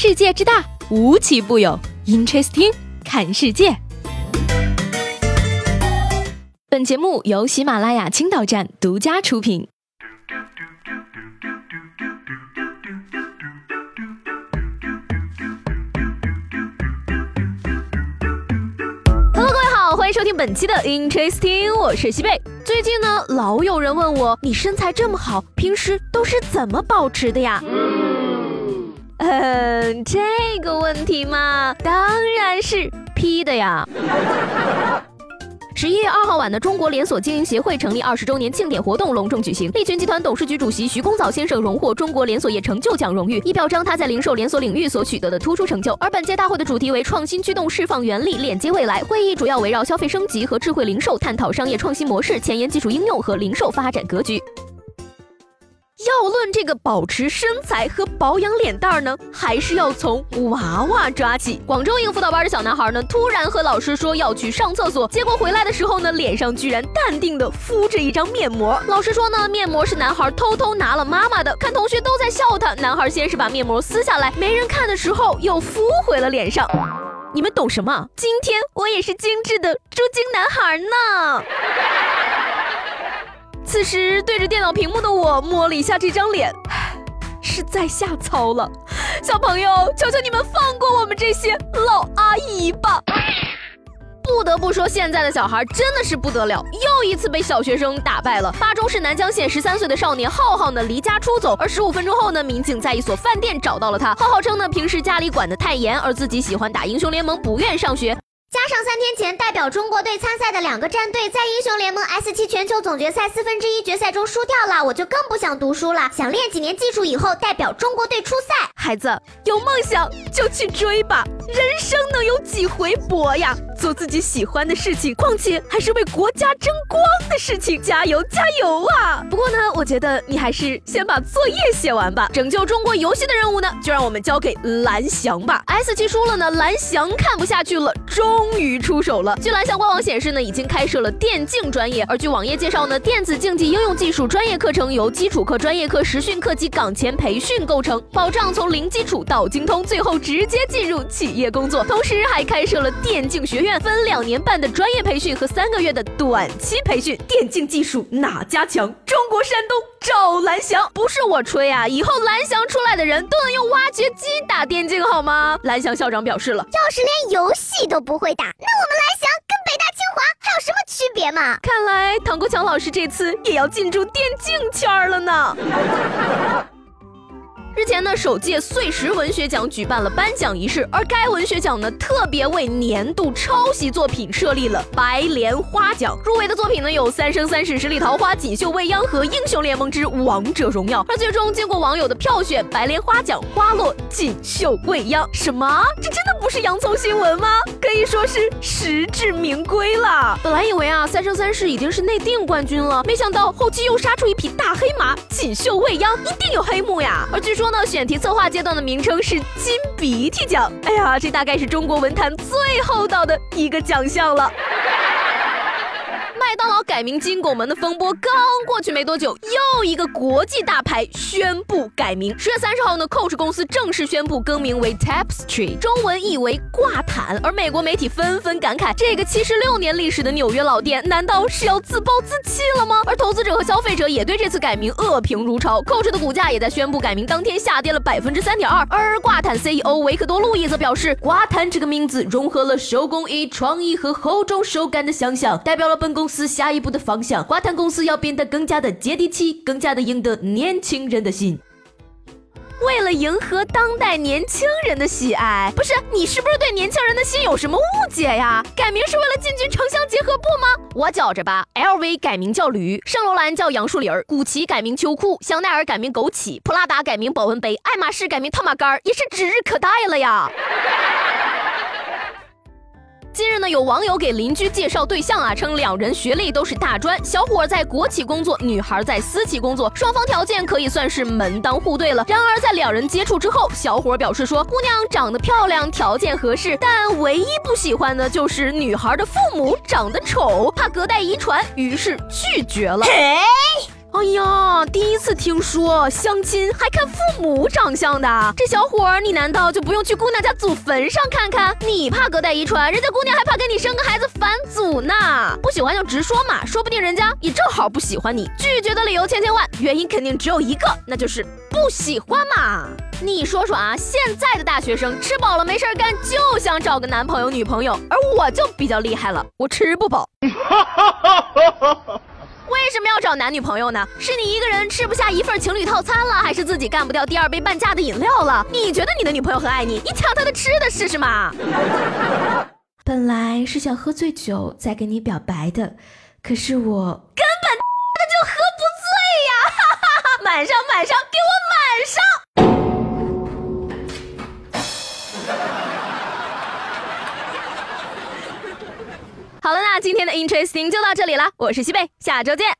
世界之大，无奇不有。Interesting，看世界。本节目由喜马拉雅青岛站独家出品。Hello，各位好，欢迎收听本期的 Interesting，我是西贝。最近呢，老有人问我，你身材这么好，平时都是怎么保持的呀？嗯，嗯这个问题嘛，当然是 P 的呀。十一月二号晚的中国连锁经营协会成立二十周年庆典活动隆重举行，利群集团董事局主席徐公藻先生荣获中国连锁业成就奖荣誉，以表彰他在零售连锁领域所取得的突出成就。而本届大会的主题为创新驱动释放原力，链接未来。会议主要围绕消费升级和智慧零售，探讨商业创新模式、前沿技术应用和零售发展格局。要论这个保持身材和保养脸蛋儿呢，还是要从娃娃抓起。广州一个辅导班的小男孩呢，突然和老师说要去上厕所，结果回来的时候呢，脸上居然淡定的敷着一张面膜。老师说呢，面膜是男孩偷偷拿了妈妈的。看同学都在笑他，男孩先是把面膜撕下来，没人看的时候又敷回了脸上。你们懂什么？今天我也是精致的猪精男孩呢。此时对着电脑屏幕的我摸了一下这张脸，是在下操了。小朋友，求求你们放过我们这些老阿姨吧！不得不说，现在的小孩真的是不得了，又一次被小学生打败了。巴中市南江县十三岁的少年浩浩呢，离家出走，而十五分钟后呢，民警在一所饭店找到了他。浩浩称呢，平时家里管得太严，而自己喜欢打英雄联盟，不愿上学。加上三天前代表中国队参赛的两个战队在英雄联盟 S 七全球总决赛四分之一决赛中输掉了，我就更不想读书了，想练几年技术以后代表中国队出赛。孩子有梦想就去追吧，人生能有几回搏呀？做自己喜欢的事情，况且还是为国家争光的事情，加油加油啊！不过呢，我觉得你还是先把作业写完吧。拯救中国游戏的任务呢，就让我们交给蓝翔吧。S 七输了呢，蓝翔看不下去了，终于出手了。据蓝翔官网显示呢，已经开设了电竞专业。而据网页介绍呢，电子竞技应用技术专业课程由基础课、专业课、实训课及岗前培训构成，保障从零基础到精通，最后直接进入企业工作。同时还开设了电竞学院。分两年半的专业培训和三个月的短期培训，电竞技术哪家强？中国山东找蓝翔，不是我吹啊！以后蓝翔出来的人都能用挖掘机打电竞好吗？蓝翔校长表示了，要是连游戏都不会打，那我们蓝翔跟北大清华还有什么区别嘛？看来唐国强老师这次也要进驻电竞圈了呢。日前呢，首届碎石文学奖举办了颁奖仪式，而该文学奖呢，特别为年度抄袭作品设立了白莲花奖。入围的作品呢，有《三生三世十里桃花》《锦绣未央》和《英雄联盟之王者荣耀》。而最终经过网友的票选，白莲花奖花落锦绣未央。什么？这真的不是洋葱新闻吗？可以说是实至名归了。本来以为啊，《三生三世》已经是内定冠军了，没想到后期又杀出一匹大黑马，《锦绣未央》一定有黑幕呀。而据说。呢，选题策划阶段的名称是金鼻涕奖。哎呀，这大概是中国文坛最厚道的一个奖项了。麦当劳改名金拱门的风波刚过去没多久，又一个国际大牌宣布改名。十月三十号呢，Coach 公司正式宣布更名为 Tapestry，中文译为挂毯。而美国媒体纷纷感慨，这个七十六年历史的纽约老店，难道是要自暴自弃了吗？而投资者和消费者也对这次改名恶评如潮，Coach 的股价也在宣布改名当天下跌了百分之三点二。而挂毯 CEO 维克多·路易则表示，挂毯这个名字融合了手工艺、创意和厚重手感的想象，代表了本公司。下一步的方向，华腾公司要变得更加的接地气，更加的赢得年轻人的心。为了迎合当代年轻人的喜爱，不是你是不是对年轻人的心有什么误解呀？改名是为了进军城乡结合部吗？我觉着吧，LV 改名叫驴，圣罗兰叫杨树林，古奇改名秋裤，香奈儿改名枸杞，普拉达改名保温杯，爱马仕改名套马杆，也是指日可待了呀。近日呢，有网友给邻居介绍对象啊，称两人学历都是大专，小伙在国企工作，女孩在私企工作，双方条件可以算是门当户对了。然而在两人接触之后，小伙表示说，姑娘长得漂亮，条件合适，但唯一不喜欢的就是女孩的父母长得丑，怕隔代遗传，于是拒绝了。哎呀，第一次听说相亲还看父母长相的，这小伙儿，你难道就不用去姑娘家祖坟上看看？你怕隔代遗传，人家姑娘还怕跟你生个孩子返祖呢。不喜欢就直说嘛，说不定人家也正好不喜欢你。拒绝的理由千千万，原因肯定只有一个，那就是不喜欢嘛。你说说啊，现在的大学生吃饱了没事干，就想找个男朋友女朋友，而我就比较厉害了，我吃不饱。为什么要找男女朋友呢？是你一个人吃不下一份情侣套餐了，还是自己干不掉第二杯半价的饮料了？你觉得你的女朋友很爱你，你抢她的吃的试试嘛？本来是想喝醉酒再跟你表白的，可是我根本 就喝不醉呀！哈哈哈！满上满上，给我满上！今天的 Interesting 就到这里了，我是西贝，下周见。